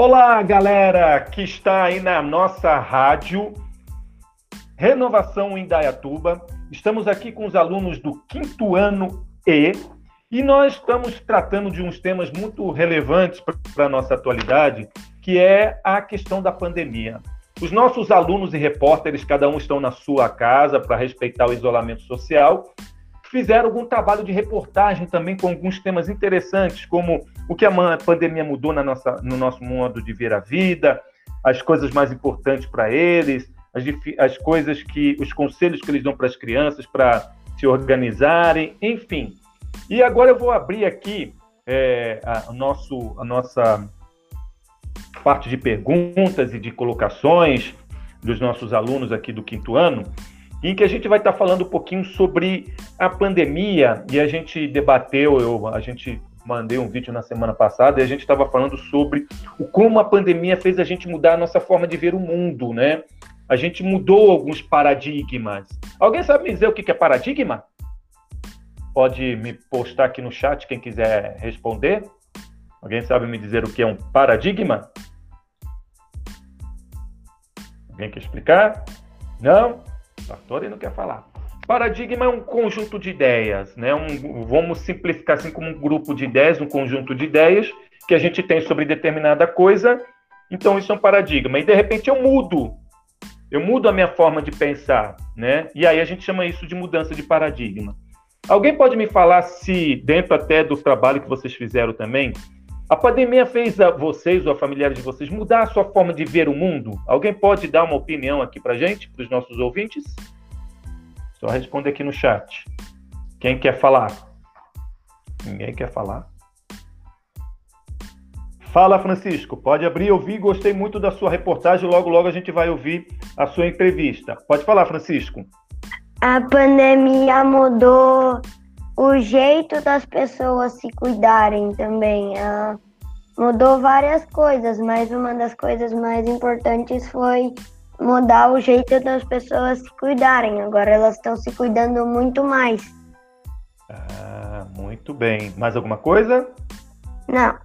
Olá, galera que está aí na nossa rádio Renovação Indaiatuba. Estamos aqui com os alunos do quinto ano E e nós estamos tratando de uns temas muito relevantes para a nossa atualidade, que é a questão da pandemia. Os nossos alunos e repórteres, cada um estão na sua casa para respeitar o isolamento social, fizeram algum trabalho de reportagem também com alguns temas interessantes, como o que a pandemia mudou na nossa, no nosso modo de ver a vida, as coisas mais importantes para eles, as, as coisas que, os conselhos que eles dão para as crianças para se organizarem, enfim. E agora eu vou abrir aqui é, a, nosso, a nossa parte de perguntas e de colocações dos nossos alunos aqui do quinto ano em que a gente vai estar falando um pouquinho sobre a pandemia e a gente debateu, eu, a gente mandei um vídeo na semana passada e a gente estava falando sobre o como a pandemia fez a gente mudar a nossa forma de ver o mundo, né? A gente mudou alguns paradigmas. Alguém sabe me dizer o que é paradigma? Pode me postar aqui no chat quem quiser responder. Alguém sabe me dizer o que é um paradigma? Alguém quer explicar? Não? Sartori não quer falar. Paradigma é um conjunto de ideias, né? Um, vamos simplificar assim como um grupo de ideias, um conjunto de ideias que a gente tem sobre determinada coisa. Então isso é um paradigma. E de repente eu mudo, eu mudo a minha forma de pensar, né? E aí a gente chama isso de mudança de paradigma. Alguém pode me falar se dentro até do trabalho que vocês fizeram também, a pandemia fez a vocês ou a familiares de vocês mudar a sua forma de ver o mundo? Alguém pode dar uma opinião aqui para gente, para os nossos ouvintes? Só responde aqui no chat. Quem quer falar? Ninguém quer falar? Fala, Francisco. Pode abrir, ouvir. Gostei muito da sua reportagem. Logo, logo a gente vai ouvir a sua entrevista. Pode falar, Francisco. A pandemia mudou o jeito das pessoas se cuidarem também. Ah, mudou várias coisas, mas uma das coisas mais importantes foi mudar o jeito das pessoas se cuidarem. Agora elas estão se cuidando muito mais. Ah, muito bem. Mais alguma coisa? Não.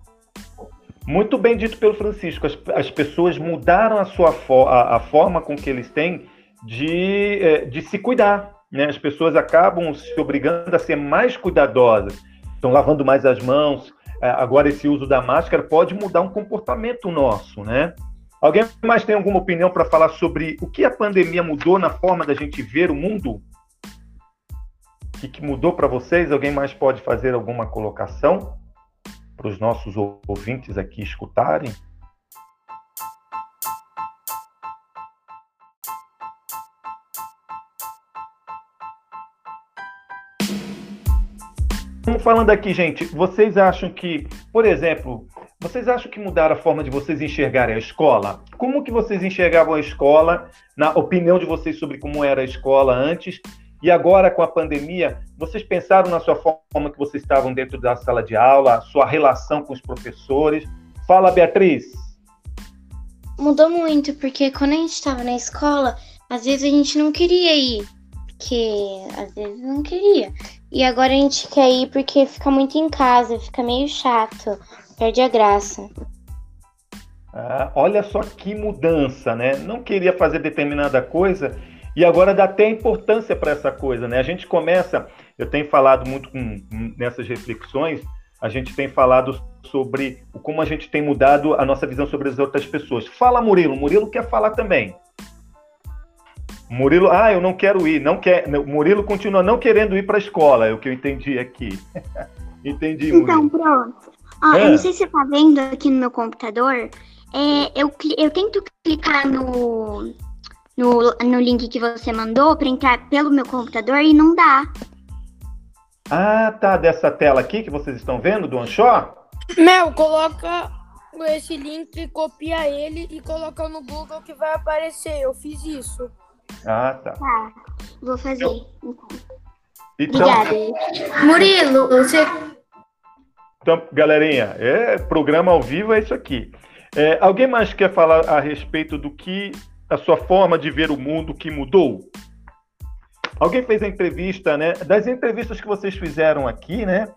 Muito bem dito pelo Francisco. As, as pessoas mudaram a sua a, a forma com que eles têm de, eh, de se cuidar né? As pessoas acabam se obrigando a ser mais cuidadosas, estão lavando mais as mãos. É, agora, esse uso da máscara pode mudar um comportamento nosso, né? Alguém mais tem alguma opinião para falar sobre o que a pandemia mudou na forma da gente ver o mundo? O que, que mudou para vocês? Alguém mais pode fazer alguma colocação para os nossos ouvintes aqui escutarem? Falando aqui, gente. Vocês acham que, por exemplo, vocês acham que mudaram a forma de vocês enxergarem a escola? Como que vocês enxergavam a escola, na opinião de vocês sobre como era a escola antes? E agora, com a pandemia, vocês pensaram na sua forma que vocês estavam dentro da sala de aula, sua relação com os professores? Fala, Beatriz. Mudou muito, porque quando a gente estava na escola, às vezes a gente não queria ir, porque às vezes não queria. E agora a gente quer ir porque fica muito em casa, fica meio chato, perde a graça. Ah, olha só que mudança, né? Não queria fazer determinada coisa e agora dá até importância para essa coisa, né? A gente começa, eu tenho falado muito com, nessas reflexões, a gente tem falado sobre como a gente tem mudado a nossa visão sobre as outras pessoas. Fala, Murilo. Murilo quer falar também. Murilo, ah, eu não quero ir, não quer. Murilo continua não querendo ir para a escola, é o que eu entendi aqui. entendi. Então, Murilo. pronto. Ó, Eu não sei se você está vendo aqui no meu computador. É, eu, eu tento clicar no, no, no link que você mandou para entrar pelo meu computador e não dá. Ah, tá. Dessa tela aqui que vocês estão vendo, do Anshó? Mel, coloca esse link, copia ele e coloca no Google que vai aparecer. Eu fiz isso. Ah, tá. Tá, vou fazer. Então, Obrigada. Murilo, você. Então, galerinha, é programa ao vivo é isso aqui. É, alguém mais quer falar a respeito do que a sua forma de ver o mundo que mudou? Alguém fez a entrevista, né? Das entrevistas que vocês fizeram aqui, né?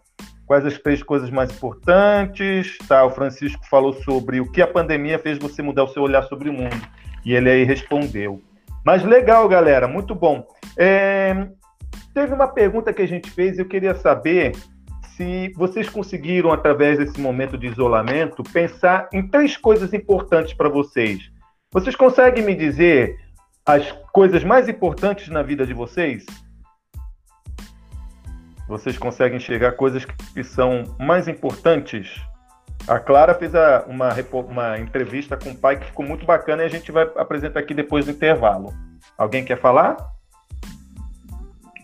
Quais as três coisas mais importantes? Tá, o Francisco falou sobre o que a pandemia fez você mudar o seu olhar sobre o mundo. E ele aí respondeu. Mas legal, galera, muito bom. É, teve uma pergunta que a gente fez e eu queria saber se vocês conseguiram, através desse momento de isolamento, pensar em três coisas importantes para vocês. Vocês conseguem me dizer as coisas mais importantes na vida de vocês? Vocês conseguem enxergar coisas que são mais importantes? A Clara fez a, uma, uma entrevista com o pai que ficou muito bacana e a gente vai apresentar aqui depois do intervalo. Alguém quer falar?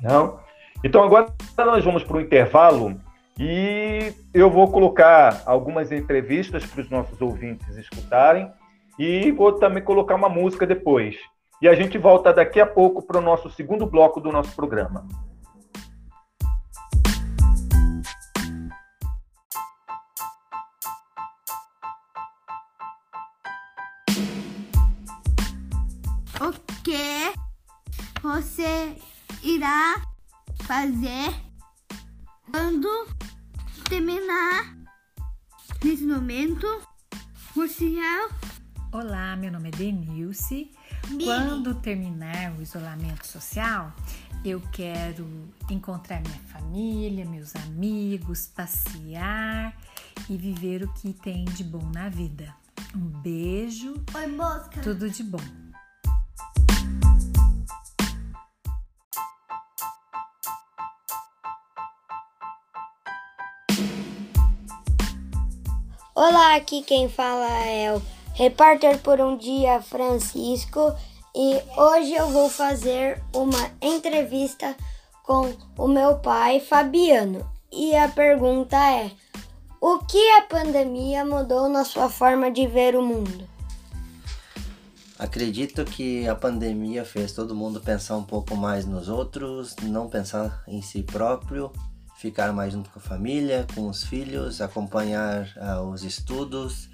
Não? Então agora nós vamos para o intervalo e eu vou colocar algumas entrevistas para os nossos ouvintes escutarem e vou também colocar uma música depois. E a gente volta daqui a pouco para o nosso segundo bloco do nosso programa. Você irá fazer quando terminar nesse momento social? Olá, meu nome é Denilce. Quando terminar o isolamento social, eu quero encontrar minha família, meus amigos, passear e viver o que tem de bom na vida. Um beijo. Oi, mosca. Tudo de bom. Olá, aqui quem fala é o repórter por um dia Francisco e hoje eu vou fazer uma entrevista com o meu pai Fabiano. E a pergunta é: o que a pandemia mudou na sua forma de ver o mundo? Acredito que a pandemia fez todo mundo pensar um pouco mais nos outros, não pensar em si próprio ficar mais junto com a família, com os filhos, acompanhar uh, os estudos,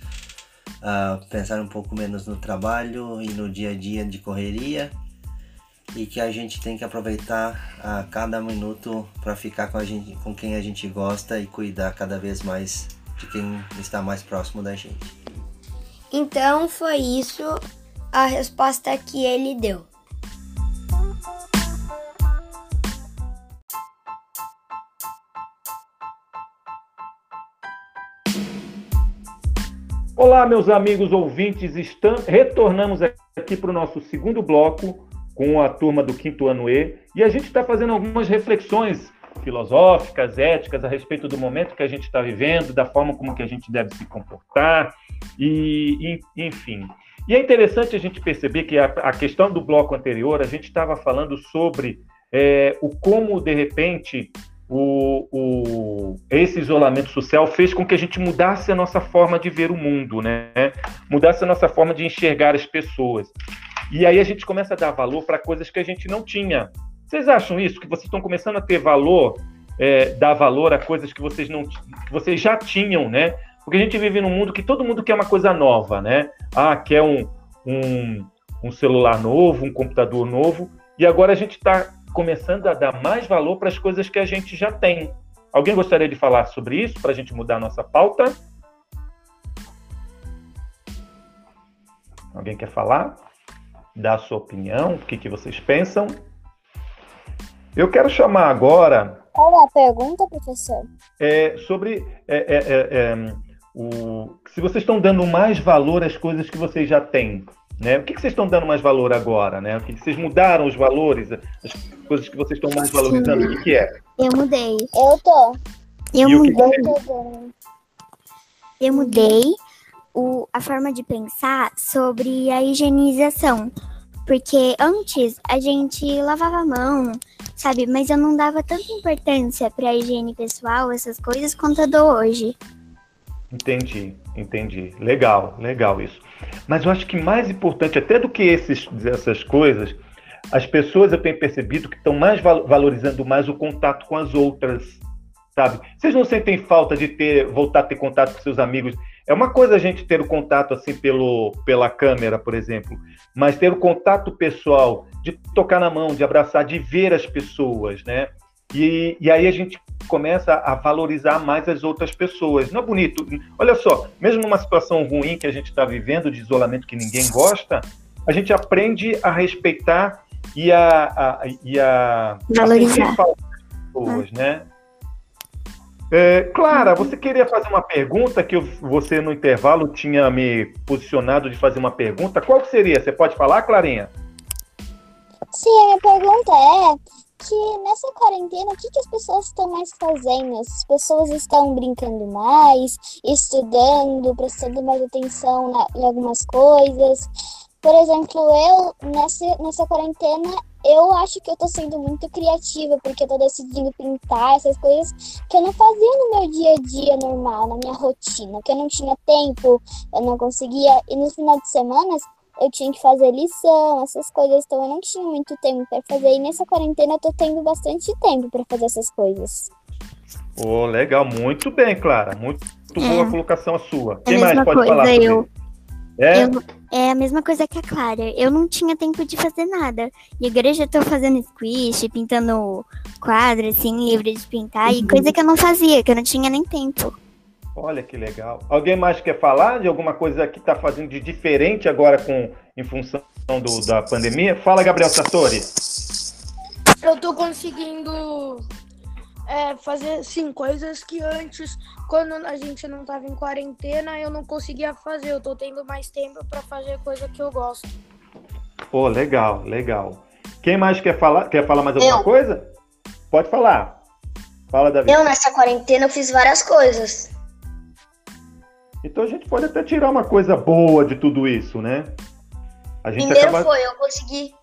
uh, pensar um pouco menos no trabalho e no dia a dia de correria e que a gente tem que aproveitar a uh, cada minuto para ficar com, a gente, com quem a gente gosta e cuidar cada vez mais de quem está mais próximo da gente. Então foi isso a resposta que ele deu. Olá, meus amigos ouvintes, estamos, retornamos aqui para o nosso segundo bloco com a turma do quinto ano E e a gente está fazendo algumas reflexões filosóficas, éticas a respeito do momento que a gente está vivendo, da forma como que a gente deve se comportar e, e enfim. E é interessante a gente perceber que a, a questão do bloco anterior a gente estava falando sobre é, o como de repente o, o, esse isolamento social fez com que a gente mudasse a nossa forma de ver o mundo, né? Mudasse a nossa forma de enxergar as pessoas. E aí a gente começa a dar valor para coisas que a gente não tinha. Vocês acham isso? Que vocês estão começando a ter valor, é, dar valor a coisas que vocês não que vocês já tinham, né? Porque a gente vive num mundo que todo mundo quer uma coisa nova, né? Ah, quer um, um, um celular novo, um computador novo. E agora a gente está começando a dar mais valor para as coisas que a gente já tem. Alguém gostaria de falar sobre isso para a gente mudar a nossa pauta? Alguém quer falar? Dar a sua opinião? O que, que vocês pensam? Eu quero chamar agora. Qual é a pergunta, professor? É, sobre é, é, é, é o, se vocês estão dando mais valor às coisas que vocês já têm. Né? O que, que vocês estão dando mais valor agora? Né? O que, que vocês mudaram os valores, as coisas que vocês estão mais valorizando? O que, que é? Eu mudei. Eu tô. Eu E o que mudei. que Eu mudei o, a forma de pensar sobre a higienização. Porque antes a gente lavava a mão, sabe? Mas eu não dava tanta importância pra higiene pessoal, essas coisas, quanto eu dou hoje. Entendi, entendi. Legal, legal isso. Mas eu acho que mais importante até do que esses, essas coisas, as pessoas eu tenho percebido que estão mais val valorizando mais o contato com as outras, sabe? Vocês não sentem falta de ter voltar a ter contato com seus amigos? É uma coisa a gente ter o contato assim pelo, pela câmera, por exemplo, mas ter o contato pessoal, de tocar na mão, de abraçar, de ver as pessoas, né? E, e aí a gente começa a valorizar mais as outras pessoas. Não é bonito? Olha só, mesmo numa situação ruim que a gente está vivendo, de isolamento que ninguém gosta, a gente aprende a respeitar e a, a, e a valorizar as pessoas, né? É, Clara, você queria fazer uma pergunta que você no intervalo tinha me posicionado de fazer uma pergunta. Qual que seria? Você pode falar, Clarinha? Sim, a minha pergunta é que nessa quarentena, o que, que as pessoas estão mais fazendo? As pessoas estão brincando mais, estudando, prestando mais atenção na, em algumas coisas. Por exemplo, eu, nessa, nessa quarentena, eu acho que eu tô sendo muito criativa, porque eu tô decidindo pintar essas coisas que eu não fazia no meu dia a dia normal, na minha rotina, que eu não tinha tempo, eu não conseguia. E nos finais de semana, eu tinha que fazer lição, essas coisas, então eu não tinha muito tempo para fazer. E nessa quarentena eu tô tendo bastante tempo para fazer essas coisas. Oh, legal, muito bem, Clara. Muito é. boa a colocação a sua. É Quem mais pode coisa, falar? Eu, é? Eu, é a mesma coisa que a Clara. Eu não tinha tempo de fazer nada. E igreja eu tô fazendo squish, pintando quadro, assim, livre de pintar, uhum. e coisa que eu não fazia, que eu não tinha nem tempo. Olha que legal. Alguém mais quer falar de alguma coisa que está fazendo de diferente agora com em função do, da pandemia? Fala, Gabriel Sartori. Eu estou conseguindo é, fazer sim coisas que antes, quando a gente não estava em quarentena, eu não conseguia fazer. Eu estou tendo mais tempo para fazer coisa que eu gosto. Pô, legal, legal. Quem mais quer falar? Quer falar mais alguma eu. coisa? Pode falar. Fala, Davi. Eu, nessa quarentena, eu fiz várias coisas. Então a gente pode até tirar uma coisa boa de tudo isso, né? A gente Primeiro acaba... foi, eu consegui.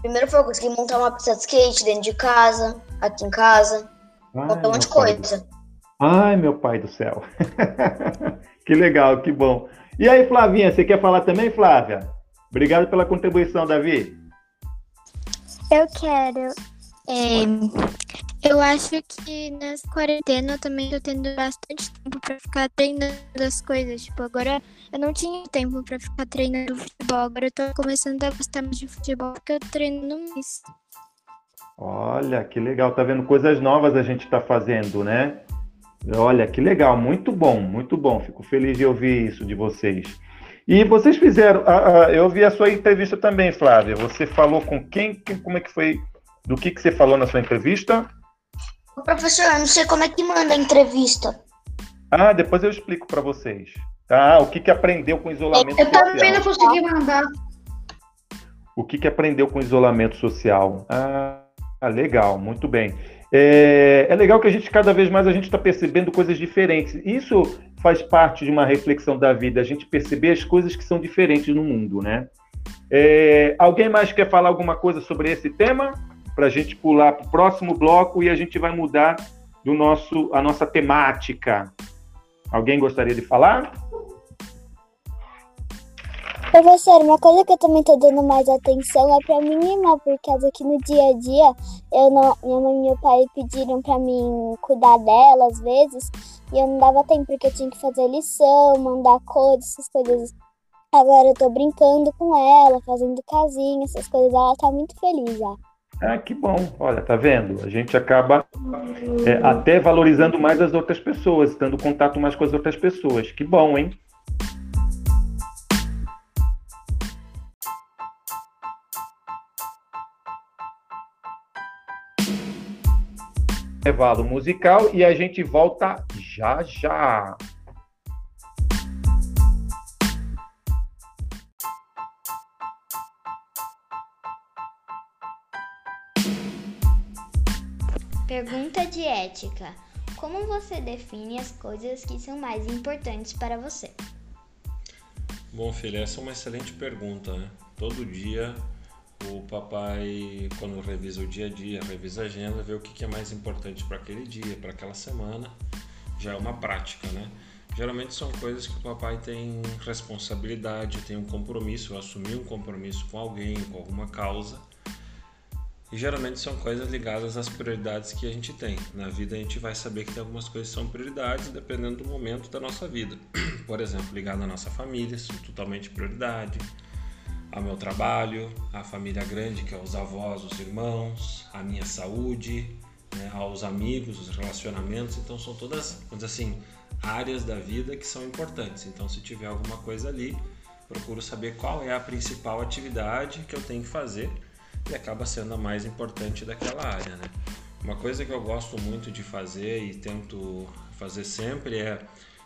Primeiro foi, eu consegui montar uma pista de skate dentro de casa, aqui em casa. Ai, montar um monte de coisa. Do... Ai, meu pai do céu. que legal, que bom. E aí, Flavinha, você quer falar também, Flávia? Obrigado pela contribuição, Davi. Eu quero. É, eu acho que nessa quarentena eu também tô tendo bastante tempo pra ficar treinando as coisas. Tipo, agora eu não tinha tempo pra ficar treinando futebol. Agora eu tô começando a gostar mais de futebol porque eu tô treinando mais. Olha, que legal. Tá vendo coisas novas a gente tá fazendo, né? Olha, que legal. Muito bom, muito bom. Fico feliz de ouvir isso de vocês. E vocês fizeram, eu vi a sua entrevista também, Flávia. Você falou com quem? Como é que foi do que, que você falou na sua entrevista? Ô, professor, eu não sei como é que manda a entrevista. Ah, depois eu explico para vocês. Tá? O que, que aprendeu com isolamento eu social? Eu também não consegui mandar. O que, que aprendeu com isolamento social? Ah, legal, muito bem. É, é, legal que a gente, cada vez mais, a gente está percebendo coisas diferentes. Isso faz parte de uma reflexão da vida, a gente perceber as coisas que são diferentes no mundo, né? É, alguém mais quer falar alguma coisa sobre esse tema? Para a gente pular para o próximo bloco e a gente vai mudar do nosso, a nossa temática. Alguém gostaria de falar? Professor, uma coisa que eu também estou dando mais atenção é para minha irmã, porque aqui no dia a dia eu não, minha mãe e meu pai pediram para mim cuidar dela às vezes e eu não dava tempo porque eu tinha que fazer lição, mandar coisas, essas coisas. Agora eu estou brincando com ela, fazendo casinha, essas coisas. Ela está muito feliz já. Ah, que bom. Olha, tá vendo? A gente acaba é, até valorizando mais as outras pessoas, tendo contato mais com as outras pessoas. Que bom, hein? Intervalo musical e a gente volta já já. Pergunta de ética: Como você define as coisas que são mais importantes para você? Bom, filha, essa é uma excelente pergunta. Né? Todo dia o papai, quando revisa o dia a dia, revisa a agenda, vê o que é mais importante para aquele dia, para aquela semana. Já é uma prática, né? Geralmente são coisas que o papai tem responsabilidade, tem um compromisso, assumir um compromisso com alguém, com alguma causa e geralmente são coisas ligadas às prioridades que a gente tem. Na vida a gente vai saber que tem algumas coisas que são prioridades dependendo do momento da nossa vida. Por exemplo, ligado à nossa família, são totalmente prioridade. Ao meu trabalho, à família grande, que é os avós, os irmãos, a minha saúde, né, aos amigos, os relacionamentos. Então são todas, vamos dizer assim, áreas da vida que são importantes. Então se tiver alguma coisa ali, procuro saber qual é a principal atividade que eu tenho que fazer e acaba sendo a mais importante daquela área, né? Uma coisa que eu gosto muito de fazer e tento fazer sempre é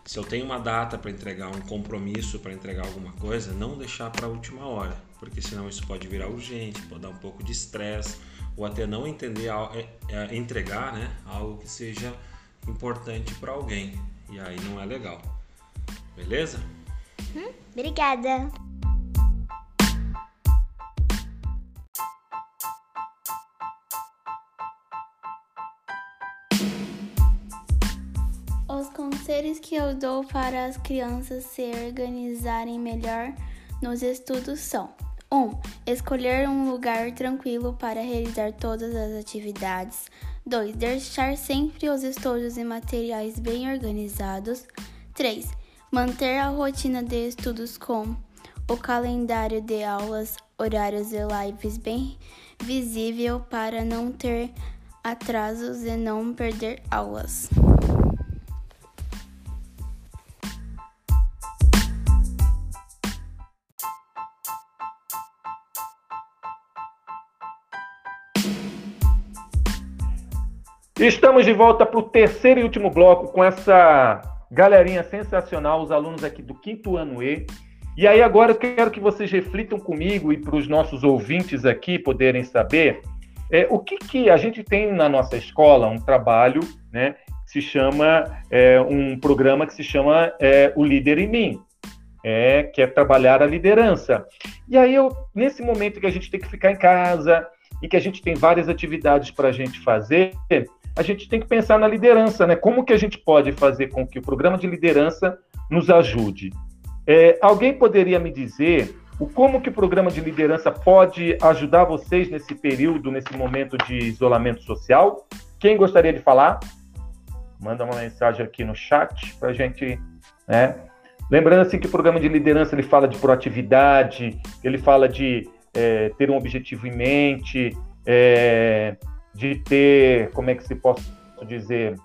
se eu tenho uma data para entregar, um compromisso para entregar alguma coisa, não deixar para a última hora, porque senão isso pode virar urgente, pode dar um pouco de estresse ou até não entender é, é, entregar, né, algo que seja importante para alguém e aí não é legal. Beleza? Hum, obrigada. Conselhos que eu dou para as crianças se organizarem melhor nos estudos são: 1. Um, escolher um lugar tranquilo para realizar todas as atividades. 2. Deixar sempre os estudos e materiais bem organizados. 3. Manter a rotina de estudos com o calendário de aulas, horários e lives bem visível para não ter atrasos e não perder aulas. Estamos de volta para o terceiro e último bloco com essa galerinha sensacional, os alunos aqui do quinto ano E. E aí agora eu quero que vocês reflitam comigo e para os nossos ouvintes aqui poderem saber é, o que, que a gente tem na nossa escola, um trabalho, né, que se chama, é, um programa que se chama é, O Líder em Mim, é, que é trabalhar a liderança. E aí eu, nesse momento que a gente tem que ficar em casa e que a gente tem várias atividades para a gente fazer, a gente tem que pensar na liderança, né? Como que a gente pode fazer com que o programa de liderança nos ajude? É, alguém poderia me dizer o como que o programa de liderança pode ajudar vocês nesse período, nesse momento de isolamento social? Quem gostaria de falar? Manda uma mensagem aqui no chat para a gente, né? Lembrando assim que o programa de liderança ele fala de proatividade, ele fala de é, ter um objetivo em mente, é, de ter, como é que se posso dizer,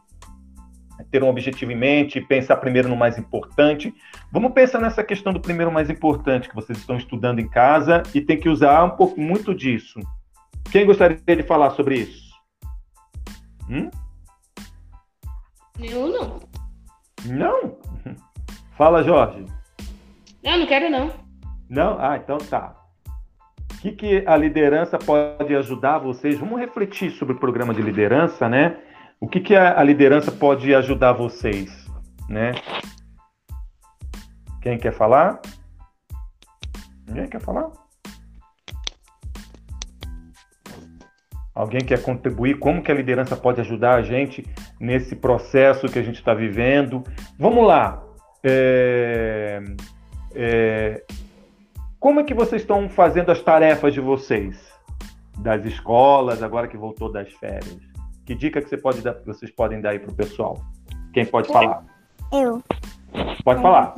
ter um objetivo em mente, pensar primeiro no mais importante. Vamos pensar nessa questão do primeiro mais importante que vocês estão estudando em casa e tem que usar um pouco muito disso. Quem gostaria de falar sobre isso? Hum? Eu não. Não? Fala, Jorge. Não, não quero não. Não? Ah, então tá. O que, que a liderança pode ajudar vocês? Vamos refletir sobre o programa de liderança, né? O que, que a, a liderança pode ajudar vocês, né? Quem quer falar? Ninguém quer falar? Alguém quer contribuir? Como que a liderança pode ajudar a gente nesse processo que a gente está vivendo? Vamos lá. É, é, como é que vocês estão fazendo as tarefas de vocês? Das escolas, agora que voltou das férias? Que dica que você pode dar, vocês podem dar aí para o pessoal? Quem pode falar? Eu. Pode falar.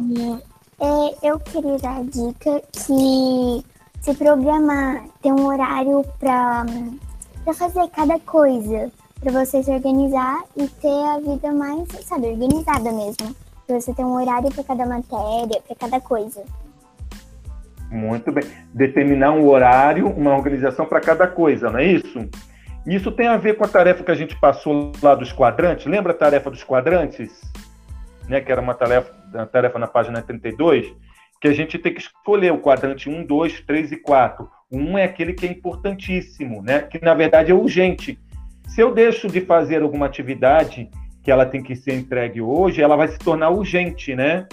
É, eu queria dar a dica que se programar, ter um horário para fazer cada coisa, para você se organizar e ter a vida mais, sabe, organizada mesmo. Pra você ter um horário para cada matéria, para cada coisa. Muito bem. Determinar um horário, uma organização para cada coisa, não é isso? Isso tem a ver com a tarefa que a gente passou lá dos quadrantes. Lembra a tarefa dos quadrantes? Né, que era uma tarefa, uma tarefa na página 32, que a gente tem que escolher o quadrante 1, 2, 3 e 4. O 1 é aquele que é importantíssimo, né? que na verdade é urgente. Se eu deixo de fazer alguma atividade que ela tem que ser entregue hoje, ela vai se tornar urgente, né?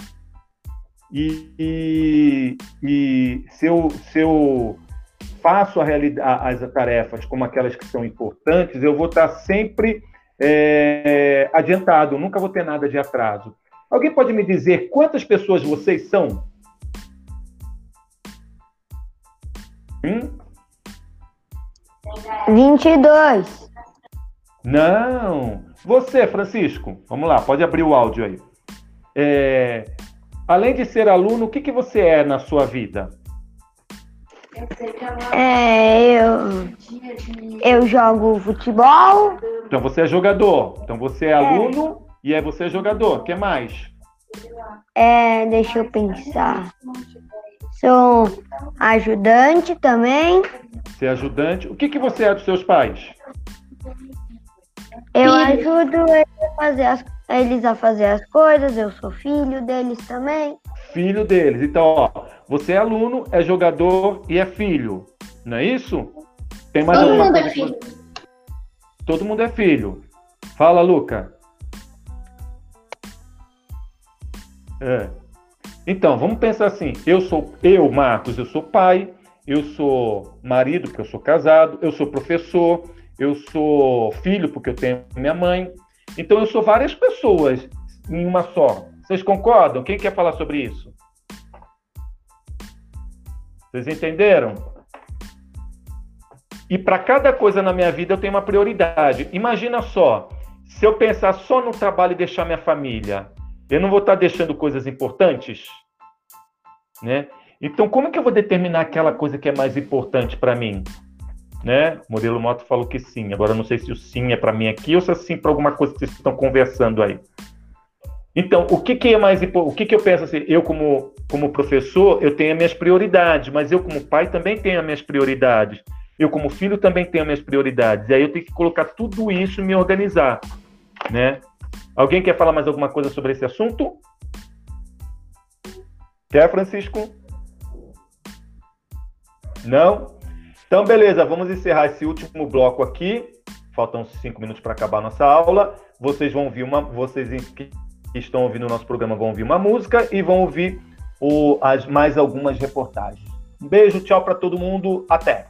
E, e, e se, eu, se eu faço a realidade, as tarefas como aquelas que são importantes, eu vou estar sempre é, adiantado, nunca vou ter nada de atraso. Alguém pode me dizer quantas pessoas vocês são? Hum? 22. Não. Você, Francisco, vamos lá, pode abrir o áudio aí. É, além de ser aluno, o que, que você é na sua vida? É, eu, eu jogo futebol, Então você é jogador. Então você é, é. aluno e é você é jogador. O que mais? É, deixa eu pensar. Sou ajudante também. Você é ajudante. O que, que você é dos seus pais? Eu ajudo eles a, fazer as, eles a fazer as coisas, eu sou filho deles também. Filho deles. Então, ó, você é aluno, é jogador e é filho. Não é isso? Tem mais Todo coisa? É filho. Todo mundo é filho. Fala, Luca. É. Então, vamos pensar assim: eu sou, eu, Marcos, eu sou pai, eu sou marido, porque eu sou casado, eu sou professor, eu sou filho, porque eu tenho minha mãe. Então, eu sou várias pessoas em uma só. Vocês concordam? Quem quer falar sobre isso? Vocês entenderam? E para cada coisa na minha vida eu tenho uma prioridade. Imagina só, se eu pensar só no trabalho e deixar minha família, eu não vou estar deixando coisas importantes, né? Então, como é que eu vou determinar aquela coisa que é mais importante para mim? Né? Modelo Moto falou que sim. Agora, não sei se o sim é para mim aqui ou se é sim para alguma coisa que vocês estão conversando aí. Então, o que, que é mais importante? O que, que eu penso assim? Eu, como, como professor, eu tenho as minhas prioridades, mas eu, como pai, também tenho as minhas prioridades. Eu, como filho, também tenho as minhas prioridades. E aí eu tenho que colocar tudo isso e me organizar, né? Alguém quer falar mais alguma coisa sobre esse assunto? Quer, Francisco? Não? Então, beleza, vamos encerrar esse último bloco aqui. Faltam cinco minutos para acabar a nossa aula. Vocês vão ouvir uma. Vocês que estão ouvindo o nosso programa vão ouvir uma música e vão ouvir o, as, mais algumas reportagens. Um beijo, tchau para todo mundo. Até!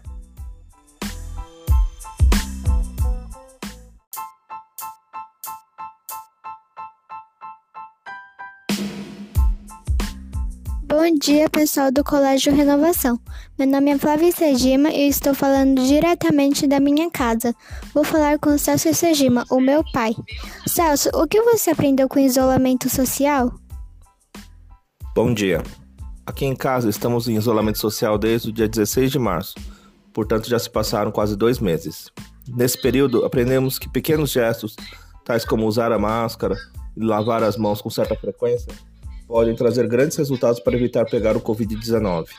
Dia, pessoal do Colégio Renovação. Meu nome é Flávia Sejima e estou falando diretamente da minha casa. Vou falar com Celso Sejima, o meu pai. Celso, o que você aprendeu com isolamento social? Bom dia. Aqui em casa estamos em isolamento social desde o dia 16 de março, portanto já se passaram quase dois meses. Nesse período, aprendemos que pequenos gestos, tais como usar a máscara e lavar as mãos com certa frequência, podem trazer grandes resultados para evitar pegar o Covid-19.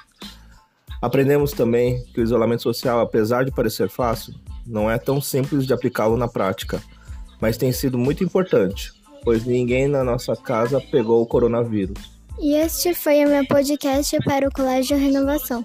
Aprendemos também que o isolamento social, apesar de parecer fácil, não é tão simples de aplicá-lo na prática, mas tem sido muito importante, pois ninguém na nossa casa pegou o coronavírus. E este foi o meu podcast para o Colégio Renovação.